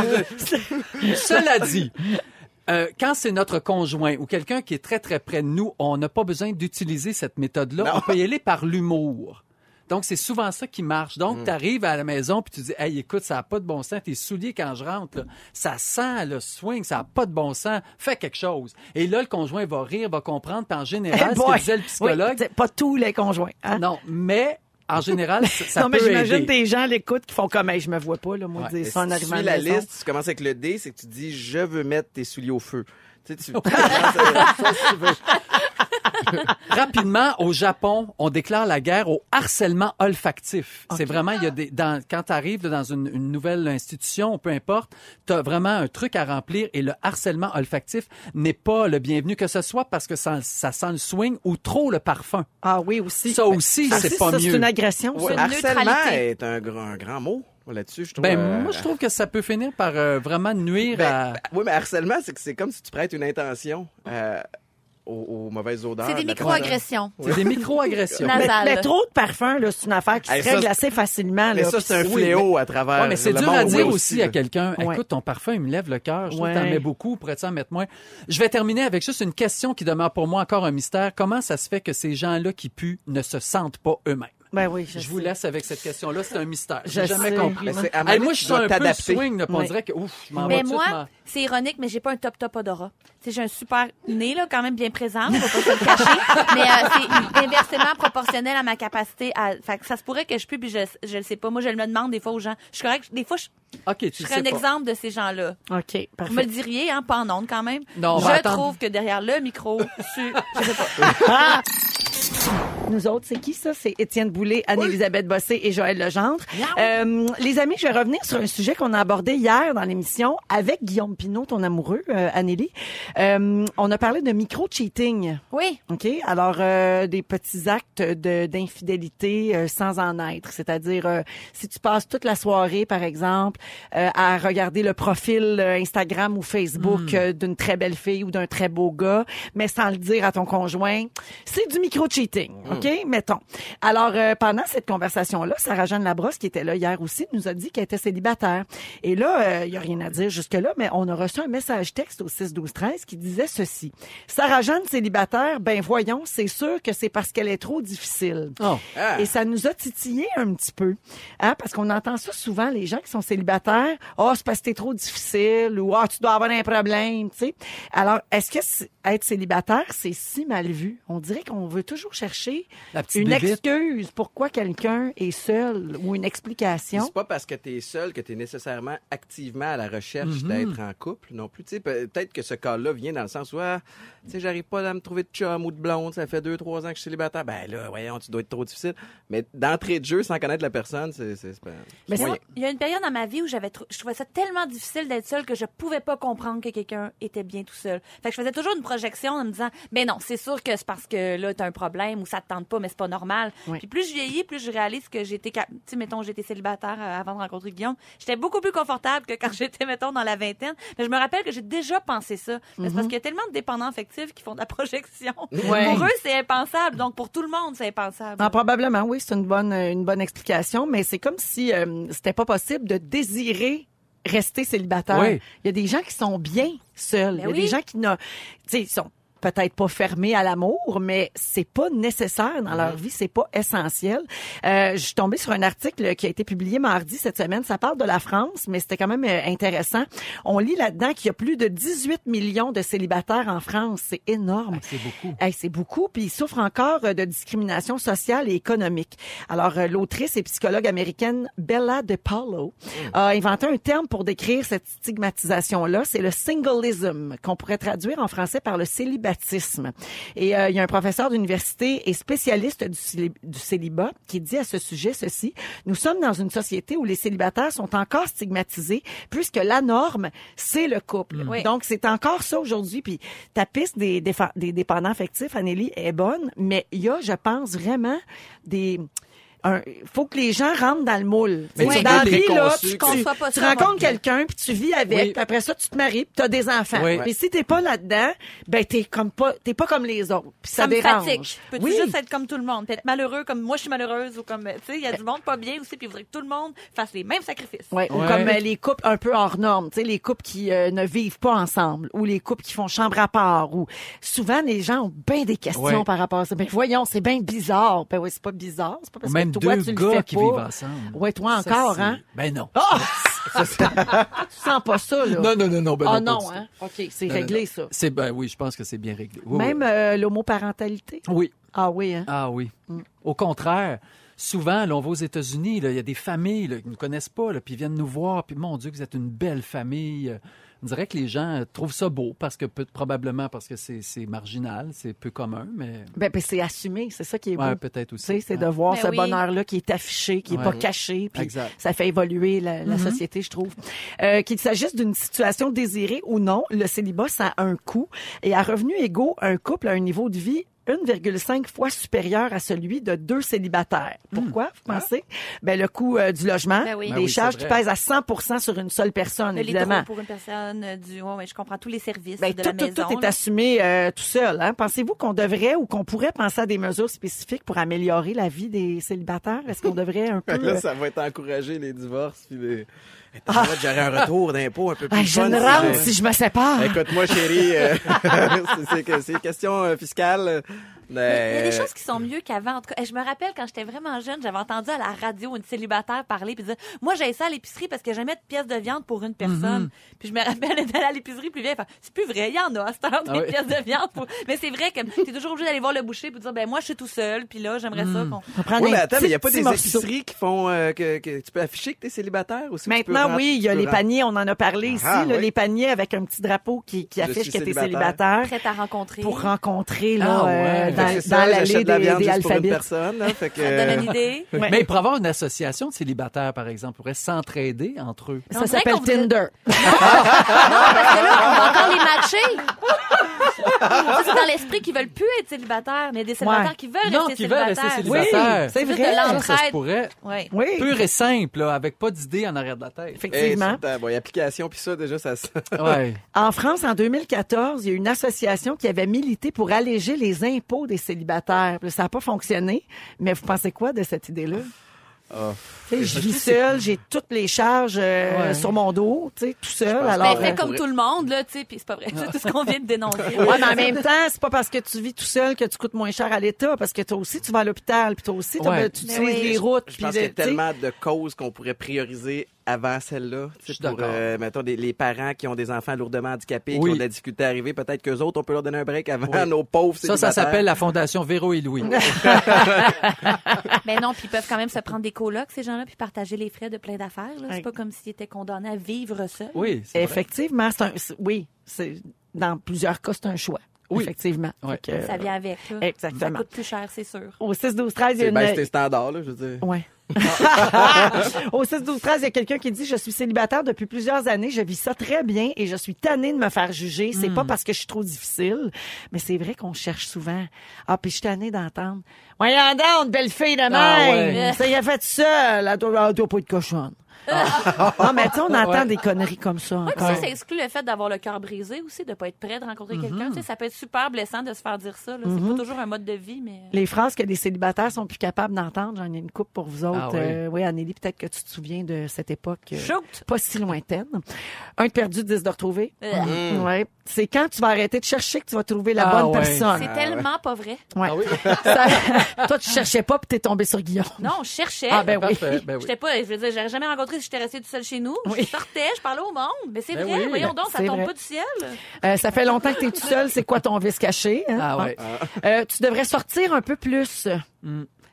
je Cela dit, euh, quand c'est notre conjoint ou quelqu'un qui est très très près de nous, on n'a pas besoin d'utiliser cette méthode-là. On peut y aller par l'humour. Donc, c'est souvent ça qui marche. Donc, Mm. tu arrives à la maison puis tu dis, hey, écoute, ça n'a pas de bon sens. Tes souliers, quand je rentre, là, ça sent le swing, ça n'a pas de bon sens. Fais quelque chose. Et là, le conjoint va rire, va comprendre. Puis en général, Eh ce que disait le psychologue, Oui, pas tous les conjoints. hein? non, mais en général, ça, ça non, mais peut j'imagine aider. des gens l'écoutent qui font comme, hey, je me vois pas, là, moi, Ouais. dire Mais ça en si tu arrivant à suis la maison. liste, tu commences avec le D, c'est que tu dis je veux mettre tes souliers au feu. Tu sais, tu, tu commences à- ça, si tu veux. Rapidement, au Japon, on déclare la guerre au harcèlement olfactif. C'est vraiment, il y a des, dans, quand tu arrives dans une, une nouvelle institution, peu importe, tu as vraiment un truc à remplir et le harcèlement olfactif n'est pas le bienvenu, que ce soit parce que ça, ça sent le swing ou trop le parfum. Ah oui, aussi. Ça aussi, Ah, c'est pas ça, mieux. C'est une agression. Ouais, une harcèlement neutralité. est un grand, un grand mot là-dessus, je trouve. Ben, euh, moi, je trouve que ça peut finir par euh, vraiment nuire ben, à... ben, oui, mais harcèlement, c'est que c'est comme si tu prêtes une intention euh, aux, aux mauvaises odeurs. C'est des micro-agressions. C'est des micro-agressions. Mais, mais trop de parfum, là, c'est une affaire qui Hey, se règle assez facilement. Mais là. ça, c'est un fléau à travers. Ouais, mais c'est dur à dire oui, aussi à quelqu'un. Ouais. Écoute, ton parfum, il me lève le cœur. Je Ouais. T'en mets beaucoup. Pourrais-tu en mettre moins? Je vais terminer avec juste une question qui demeure pour moi encore un mystère. Comment ça se fait que ces gens-là qui puent ne se sentent pas eux-mêmes? Ben oui, je, Je vous laisse avec cette question-là. C'est un mystère. J'ai jamais sais. compris. Mais moi. je tu suis un peu swing. là, On dirait que, ouf, je m'en vais Mais moi, c'est ironique, mais j'ai pas un top top odorat. Tu sais, j'ai un super nez, là, quand même bien présent, on va pas se le cacher. mais euh, c'est inversement proportionnel à ma capacité à. Fait que ça se pourrait que je pue, puis je, je le sais pas. Moi, je le demande des fois aux gens. Je suis correct. Des fois, je, OK, tu je serais un pas. exemple de ces gens-là. OK, Vous me parfait. le diriez, hein, pas en ondes quand même. Non, on je trouve que derrière le micro, su- je sais pas. Nous autres, c'est qui ça? C'est Étienne Boulay, Anne-Élisabeth Bossé et Joël Legendre. Euh, les amis, je vais revenir sur un sujet qu'on a abordé hier dans l'émission avec Guillaume Pinot, ton amoureux, euh, Annélie. Euh, on a parlé de micro-cheating. Oui. OK? Alors, euh, des petits actes d'infidélité euh, sans en être. C'est-à-dire, euh, si tu passes toute la soirée, par exemple, euh, à regarder le profil Instagram ou Facebook euh, d'une très belle fille ou d'un très beau gars, mais sans le dire à ton conjoint, c'est du micro-cheating. OK? Mettons. Alors, euh, pendant cette conversation-là, Sarah-Jeanne Labrosse, qui était là hier aussi, nous a dit qu'elle était célibataire. Et là, il y a rien à dire jusque-là, mais on a reçu un message texte au 6-12-13 qui disait ceci. Sarah-Jeanne célibataire, ben voyons, c'est sûr que c'est parce qu'elle est trop difficile. Oh. Ah. Et ça nous a titillé un petit peu, hein, parce qu'on entend ça souvent, les gens qui sont célibataires, « Oh, c'est parce que t'es trop difficile » ou « Ah, tu dois avoir un problème », tu sais. Alors, est-ce que être célibataire, c'est si mal vu? On dirait qu'on veut toujours chercher une bébite. excuse pourquoi quelqu'un est seul ou une explication. C'est pas parce que t'es seul que t'es nécessairement activement à la recherche Mhm. d'être en couple non plus. Tu peut-être que ce cas-là vient dans le sens où, ah, tu sais, j'arrive pas à me trouver de chum ou de blonde, ça fait deux, trois ans que je suis célibataire. Ben là, voyons, tu dois être trop difficile. Mais d'entrée de jeu, sans connaître la personne, c'est, pas- Mais. Il y a une période dans ma vie où j'avais, je trouvais ça tellement difficile d'être seule que je pouvais pas comprendre que quelqu'un était bien tout seul. Fait que je faisais toujours une projection en me disant, ben non, c'est sûr que c'est parce que là t'as un problème ou ça te tente pas, mais c'est pas normal. Oui. Puis plus je vieillis, plus je réalise que j'étais, cap- tu sais, mettons, j'étais célibataire euh, avant de rencontrer Guillaume. J'étais beaucoup plus confortable que quand j'étais, mettons, dans la vingtaine. Mais je me rappelle que j'ai déjà pensé ça. Mais parce qu'il y a tellement de dépendants affectifs qui font de la projection. Ouais. Pour eux, c'est impensable. Donc pour tout le monde, c'est impensable. Ah, probablement, oui, c'est une bonne, euh, une bonne explication, mais c'est comme si euh, c'était pas possible de désirer rester célibataire. Oui. Il y a des gens qui sont bien seuls. Ben Il y a oui. des gens qui ne, tu sais, ils sont peut-être pas fermés à l'amour, mais c'est pas nécessaire dans leur vie, c'est pas essentiel. Euh, je suis tombée sur un article qui a été publié mardi cette semaine. Ça parle de la France, mais c'était quand même euh, intéressant. On lit là-dedans qu'il y a plus de 18 millions de célibataires en France. C'est énorme. C'est beaucoup. Hey, c'est beaucoup, puis il souffre encore euh, de discrimination sociale et économique. Alors, euh, l'autrice et psychologue américaine Bella DePaulo a inventé un terme pour décrire cette stigmatisation-là. C'est le singleism, qu'on pourrait traduire en français par le célibatisme. Et euh, il y a un professeur d'université et spécialiste du, célib- du célibat qui dit à ce sujet ceci. Nous sommes dans une société où les célibataires sont encore stigmatisés puisque la norme, c'est le couple. Oui. Donc, c'est encore ça aujourd'hui. Puis ta piste des dépendants affectifs, Anélie, est bonne, mais il y a, je pense, vraiment des... Il faut que les gens rentrent dans le moule. Mais tu dans la peux vie, là, tu, tu- rencontres quelqu'un, puis tu vis avec, Oui. puis après ça, tu te maries, puis tu as des enfants. Oui. Mais si t'es pas là-dedans, ben t'es comme pas, t'es pas comme les autres. Puis ça, ça me dérange. fatigue. Peux-tu Oui. juste être comme tout le monde? Peut-être malheureux comme moi je suis malheureuse ou comme, tu sais, il y a du monde pas bien aussi puis il faudrait que tout le monde fasse les mêmes sacrifices. Ouais, Ou comme euh, les couples un peu hors normes, tu sais, les couples qui euh, ne vivent pas ensemble, ou les couples qui font chambre à part, ou souvent les gens ont bien des questions Ouais. par rapport à ça. Ben voyons, c'est bien bizarre. Ben oui, c'est pas bizarre, c'est pas parce Ou même toi deux tu le gars qui pas. vivent ensemble. Ouais, toi Ça, encore, hein? Ben non. Tu sens pas ça là Non, non, non, non. Ben Ah non, hein? OK, c'est non, réglé non. ça. C'est ben oui, je pense que c'est bien réglé. Oui, Même euh, l'homoparentalité? oui. Ah oui, hein? Ah oui. Mm. Au contraire, souvent, là, on va aux États-Unis, il y a des familles là, qui ne nous connaissent pas, là, puis ils viennent nous voir, puis mon Dieu, vous êtes une belle famille. On dirait que les gens euh, trouvent ça beau, parce que peut- probablement parce que c'est c'est marginal, c'est peu commun, mais Ben, ben, c'est assumé, c'est ça qui est beau. ouais, peut-être aussi. c'est de voir Ben ce oui. bonheur-là qui est affiché, qui est Ouais. pas caché, puis Exact. ça fait évoluer la, la société, je trouve. Euh, Qu'il s'agisse d'une situation désirée ou non, le célibat, ça a un coût. Et à revenus égaux, un couple a un niveau de vie 1,5 fois supérieur à celui de deux célibataires. Pourquoi, vous pensez? Ben, le coût euh, du logement, Ben oui. des Ben oui, charges qui pèsent à 100 sur une seule personne, Le évidemment. pour une personne, euh, du, ouais, ouais, je comprends tous les services Ben, de tout, la tout, maison. tout est là. assumé euh, tout seul. Hein? Pensez-vous qu'on devrait ou qu'on pourrait penser à des mesures spécifiques pour améliorer la vie des célibataires? Est-ce qu'on devrait un peu... Là, euh, ça va être encourager les divorces. Puis les... T'as vrai, J'aurais un retour d'impôt un peu plus ah, je ne si rentre si je me sépare. Écoute-moi, chérie, euh, c'est- question euh, fiscale. Mais Il y a des Euh, choses qui sont mieux qu'avant. En tout cas, Et je me rappelle quand j'étais vraiment jeune, j'avais entendu à la radio une célibataire parler puis dire Moi, j'ai ça à l'épicerie parce que j'aimais de pièces de viande pour une personne. Mhm. Puis je me rappelle d'aller à l'épicerie plus vieille. C'est plus vrai, il y en a à heure, des Ah oui. pièces de viande. Pour... Mais c'est vrai que t'es toujours obligé d'aller voir le boucher pour dire Ben, moi, je suis tout seul. Puis là, j'aimerais ça qu'on. On prend Oui, mais attends, mais il n'y a pas des morceau. épiceries qui font euh, que, que tu peux afficher que tu es célibataire aussi. tu Maintenant, rentrer- oui, il y a tu les rentrer- paniers, on en a parlé ici, Ah, là, oui. les paniers avec un petit drapeau qui, affiche que tu es célibataire. célibataire Prête à rencontrer. pour rencontrer là, Euh, dans, c'est dans ça, l'allée j'achète de la des, viande des juste pour une alphabets. personne. là, fait que, Ça te donne une idée? Ouais. Mais il pourrait y avoir une association de célibataires, par exemple, pourrait s'entraider entre eux. Ça s'appelle voudrait- Tinder. Non, parce que là, on va encore les matcher. Ça, c'est dans l'esprit qu'ils veulent plus être célibataires, mais il y a des célibataires Ouais. qui veulent Non, rester qui veulent célibataires. rester Oui, célibataires. c'est Juste vrai. de Ça, ça se pourrait. Oui, Pur et simple, là, avec pas d'idée en arrière de la tête. Effectivement. c'est- bon, il y a application puis ça déjà ça. se- Ouais. En France, en 2014, il y a une association qui avait milité pour alléger les impôts des célibataires. Ça n'a pas fonctionné, mais vous pensez quoi de cette idée-là? Ah. Je vis seule, j'ai toutes les charges euh, Ouais. sur mon dos, tu sais, tout seul. Alors, Ben, fais euh, comme tout le monde, là, tu sais, puis c'est pas vrai. C'est tout ce qu'on vient de dénoncer. Ouais, mais en même temps, c'est pas parce que tu vis tout seul que tu coûtes moins cher à l'État, parce que toi aussi, tu vas à l'hôpital, puis toi aussi, Ouais. tu Mais utilises oui. les routes. Je pense qu'il y a tellement de causes qu'on pourrait prioriser avant celle-là. Pour, euh, mettons, des- les parents qui ont des enfants lourdement handicapés, qui Oui. ont de la difficulté à arriver, peut-être qu'eux autres, on peut leur donner un break avant nos pauvres Ça, ça s'appelle la Fondation Véro et Louis. Mais non, puis ils peuvent quand même se prendre des colocs, ces gens-là, puis partager les frais de plein d'affaires. C'est pas comme s'ils étaient condamnés à vivre seuls. Oui. Effectivement, c'est un, oui, c'est, dans plusieurs cas, c'est un choix. Oui. Effectivement. Ouais. Fait que, Ça vient avec. là. Exactement. Ça coûte plus cher, c'est sûr. Au 6 12 13 il y a une... ben, c'était standard, là, je veux dire. Ouais. Au 6 12 13 il y a quelqu'un qui dit je suis célibataire depuis plusieurs années, je vis ça très bien et je suis tannée de me faire juger, c'est Hmm. pas parce que je suis trop difficile, mais c'est vrai qu'on cherche souvent. Ah puis je suis tannée d'entendre Voyons donc, une belle fille de même. Ah ouais. Ça y a fait doit, elle doit pas être cochonne. Non, mais tu sais, on entend Ouais. des conneries comme ça Ouais, puis ça, ça exclut le fait d'avoir le cœur brisé aussi, de pas être prêt de rencontrer quelqu'un. Tu sais, ça peut être super blessant de se faire dire ça. C'est pas toujours un mode de vie, mais. Les phrases que les célibataires sont plus capables d'entendre, j'en ai une coupe pour vous autres. Ah oui. Euh, oui, peut-être que tu te souviens de cette époque. euh, pas si lointaine. Un de perdu, dix de retrouvé. Euh, Ouais. C'est quand tu vas arrêter de chercher que tu vas trouver la Ah bonne ouais. personne. C'est tellement pas vrai. Ouais. Ah oui? Ça- toi, tu cherchais pas puis t'es tombé sur Guillaume. Non, je cherchais. Ah, ben oui. Ben oui. J'étais pas, je veux dire, j'aurais jamais rencontré si j'étais restée tout seule chez nous. Oui. Je sortais, je parlais au monde. Mais c'est Ben vrai, oui. voyons donc, ça tombe vrai. pas du ciel. Euh, ça fait longtemps que t'es tout seul. C'est quoi ton vice caché? hein? Ah ouais. Euh, tu devrais sortir un peu plus.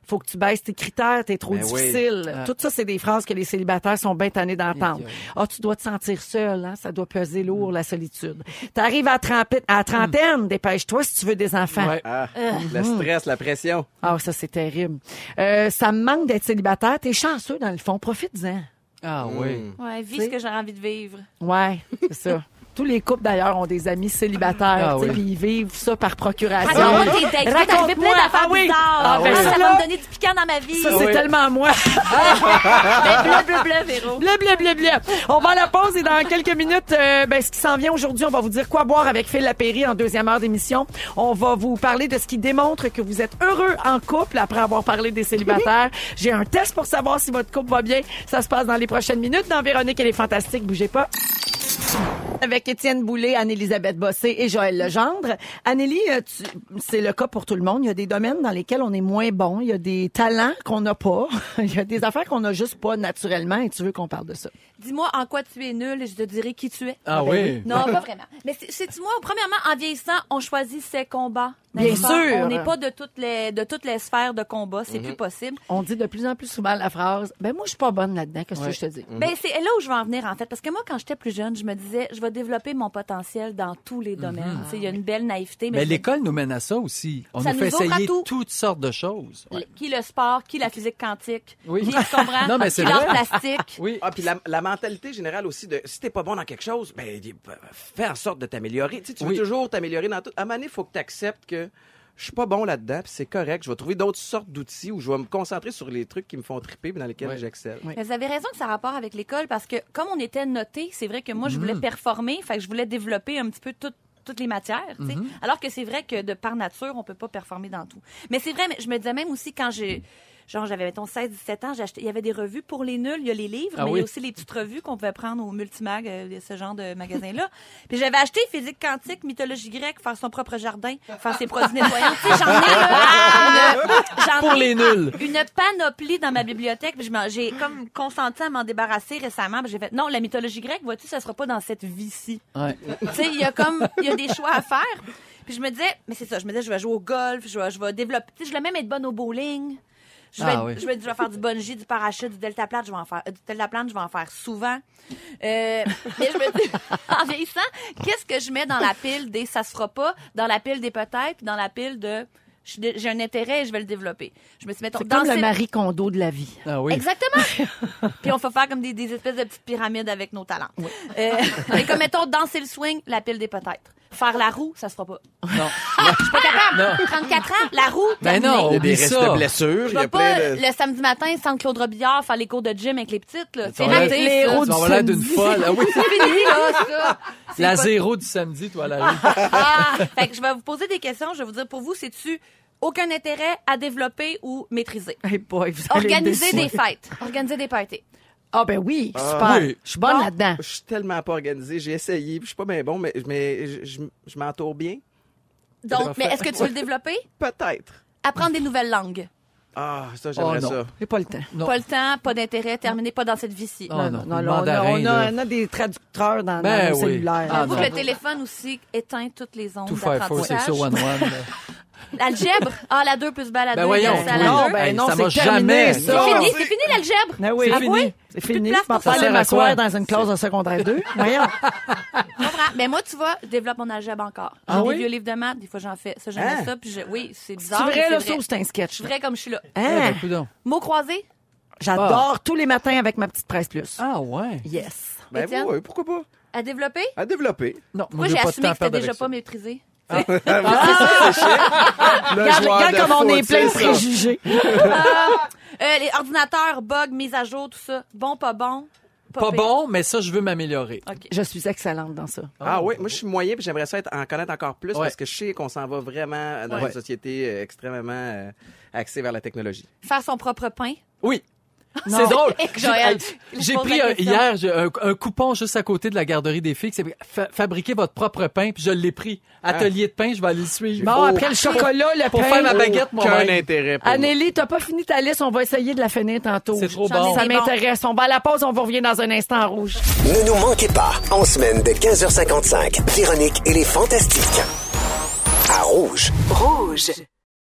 Faut que tu baisses tes critères, t'es trop Ben oui. difficile. Ah. Tout ça, c'est des phrases que les célibataires sont bien tannés d'entendre. Ah, tu dois te sentir seul, hein? ça doit peser lourd, la solitude. T'arrives à, à trentaine, dépêche-toi si tu veux des enfants. Ouais. Ah, le stress, la pression. Ah, ça, c'est terrible. Euh, ça me manque d'être célibataire. T'es chanceux, dans le fond. Profites-en. Ah oui. Ouais, vis ce que j'ai envie de vivre. Ouais, c'est ça. Tous les couples, d'ailleurs, ont des amis célibataires, Ah tu sais, oui. puis ils vivent ça par procuration. Tes dates. Vas t'arriver Raconte-moi. plein d'affaires Ah oui. bizarres. Ah oui. Ah, ça Ça, va là- me donner du piquant dans ma vie. Ça, c'est Oui. tellement moi. Bleu, bleu, bleu, Véro. Bleu, bleu, bleu, bleu. On va à la pause et dans quelques minutes, euh, ben, ce qui s'en vient aujourd'hui, on va vous dire quoi boire avec Phil Lapéry en deuxième heure d'émission. On va vous parler de ce qui démontre que vous êtes heureux en couple après avoir parlé des célibataires. J'ai un test pour savoir si votre couple va bien. Ça se passe dans les prochaines minutes dans Véronique et les Fantastiques. Bougez pas. Avec Étienne Boulay, Anne-Élisabeth Bossé et Joël Legendre. Annélie, euh, c'est le cas pour tout le monde. Il y a des domaines dans lesquels on est moins bon. Il y a des talents qu'on n'a pas. Il y a des affaires qu'on n'a juste pas naturellement et tu veux qu'on parle de ça. Dis-moi en quoi tu es nul et je te dirai qui tu es. Ah oui. Non, pas vraiment. Mais c'est- sais-tu-moi, premièrement, en vieillissant, on choisit ses combats. Bien sûr. On n'est pas de toutes les de toutes les sphères de combat, c'est plus possible. On dit de plus en plus souvent la phrase Ben moi, je suis pas bonne là-dedans. Qu'est-ce que je te dis? Ben c'est là où je veux en venir en fait parce que moi quand j'étais plus jeune, je me disais je vais développer mon potentiel dans tous les domaines. Tu sais, Il y a une belle naïveté mais l'école nous mène à ça aussi. On Ça nous fait essayer tout. toutes sortes de choses. Ouais. qui le sport, qui la physique quantique, Oui. qui tu comprends, Non, mais qui c'est l'art plastique. Oui. Ah, puis la, la mentalité générale aussi de si t'es pas bon dans quelque chose, ben dis- fais en sorte de t'améliorer. Tu, sais, tu veux toujours t'améliorer dans tout. À un moment donné, il faut que tu acceptes que je suis pas bon là-dedans, puis c'est correct. Je vais trouver d'autres sortes d'outils où je vais me concentrer sur les trucs qui me font triper, puis dans lesquels j'excelle. Oui. Mais vous avez raison que ça a rapport avec l'école parce que comme on était noté, c'est vrai que moi je voulais performer, fait que je voulais développer un petit peu tout- toutes les matières, tu sais. alors que c'est vrai que de par nature on peut pas performer dans tout. Mais c'est vrai, mais je me disais même aussi quand j'ai genre, j'avais, mettons, 16, 17 ans, j'ai acheté, il y avait des revues pour les nuls, il y a les livres, Ah mais il y a aussi les petites revues qu'on pouvait prendre au multimag, euh, ce genre de magasin-là. Puis j'avais acheté physique quantique, mythologie grecque, faire son propre jardin, faire ses produits nettoyants. j'en ai, là, une- Pour ai les nuls. une panoplie dans ma bibliothèque. J'ai comme consenti à m'en débarrasser récemment. J'ai fait, non, la mythologie grecque, vois-tu, ça sera pas dans cette vie-ci. Ouais. Tu sais, il y a comme, il y a des choix à faire. Puis je me disais, mais c'est ça, je me disais, je vais jouer au golf, je vais, je vais développer, tu sais, je vais même être bonne au bowling. Je vais, Ah oui. je, vais, je vais faire du bungee, du parachute, du deltaplane, je vais en faire, euh, du deltaplane, je vais en faire souvent. Euh, mais je me dis, en vieillissant, qu'est-ce que je mets dans la pile des ça se fera pas, dans la pile des peut-être, puis dans la pile de j'ai un intérêt et je vais le développer. Je me suis C'est dans comme le Marie Kondo de la vie. Ah oui. Exactement. Puis on fait faire comme des, des espèces de petites pyramides avec nos talents. Euh, et comme mettons danser le swing, la pile des peut-être. Faire la roue, ça se fera pas. Non. Je suis pas capable. 34 ans, la roue. Ben non, Il y a des Oublie restes ça. de blessures. Je Il y a vais pas de... le samedi matin sans Claude Robillard faire les cours de gym avec les petites là. C'est l'air- raté. les ça. héros du l'air d'une samedi. folle. Ah oui. C'est fini là, ça. C'est La pas- zéro du samedi, toi, la rue. Ah, fait que je vais vous poser des questions. Je vais vous dire pour vous, c'est-tu aucun intérêt à développer ou maîtriser? Hey boy, vous allez me Organiser des fêtes. Organiser des parties. Ah ben oui, super. oui. Je suis bonne Bon. là-dedans. Je suis tellement pas organisé. J'ai essayé. puis Je suis pas bien bon, mais, mais je, je- je m'entoure bien. Donc, mais est-ce que tu veux le développer? Peut-être. Apprendre des nouvelles langues. Ah, ça, j'aimerais Oh, non. ça. J'ai pas le temps. Non. Pas le temps, pas d'intérêt, terminé, pas dans cette vie-ci. Ah, non, non, le là, on, a, mandarin, on, a, là. on a des traducteurs dans, Ben dans nos oui. cellulaires. Ah, J'avoue non. que le téléphone aussi éteint toutes les ondes Tout faire faux, c'est d'apprentissage. ça, one one. L'algèbre? Ah, la 2 plus B à la 2 Ben voyons, à la Non, deux. ben Hey, non, ça va c'est jamais. ça. C'est fini, c'est fini l'algèbre? Ben oui. C'est Ah fini. C'est fini. place Je m'en aller m'asseoir quoi? dans une classe de secondaire 2. Voyons. Je comprends. Mais moi, tu vois, je développe mon algèbre encore. J'ai Ah des oui? vieux livres de maths, des fois j'en fais. Ça, j'aime Hein? ça. Puis je... oui, c'est C'est bizarre. mais vrai, là, c'est ça, c'est un sketch? Vrai comme je suis là. Eh Hein? ben, coudonc. Mots croisés? J'adore tous les matins avec ma petite presse plus. Ah ouais. Yes. Ben oui, pourquoi pas? À développer? À développer. Non, Moi, j'ai assumé que c'était déjà pas ça. maîtrisé. Le Regarde, comme on est plein de préjugés. Euh, les ordinateurs, bugs, mise à jour, tout ça. Bon, pas bon? Pas bon, mais ça, je veux m'améliorer. OK. Je suis excellente dans ça. Ah oui, moi je suis moyen puis j'aimerais ça être, en connaître encore plus Ouais. parce que je sais qu'on s'en va vraiment dans Ouais. une société euh, extrêmement euh, axée vers la technologie. Faire son propre pain? Oui. C'est drôle. J'ai pris un- hier un, un coupon juste à côté de la garderie des filles. C'est fa- fabriquer votre propre pain, puis je l'ai pris. Atelier de pain, je vais aller le suivre. Bon, après le chocolat, le pour pain. faire ma baguette, Aucun intérêt pour. Anneli, t'as pas fini ta liste. On va essayer de la finir tantôt. C'est trop bon. Ça m'intéresse. On va à la pause. On vous revient dans un instant en rouge. Ne nous manquez pas, en semaine de 15h55, Véronique et les Fantastiques. À Rouge. Rouge.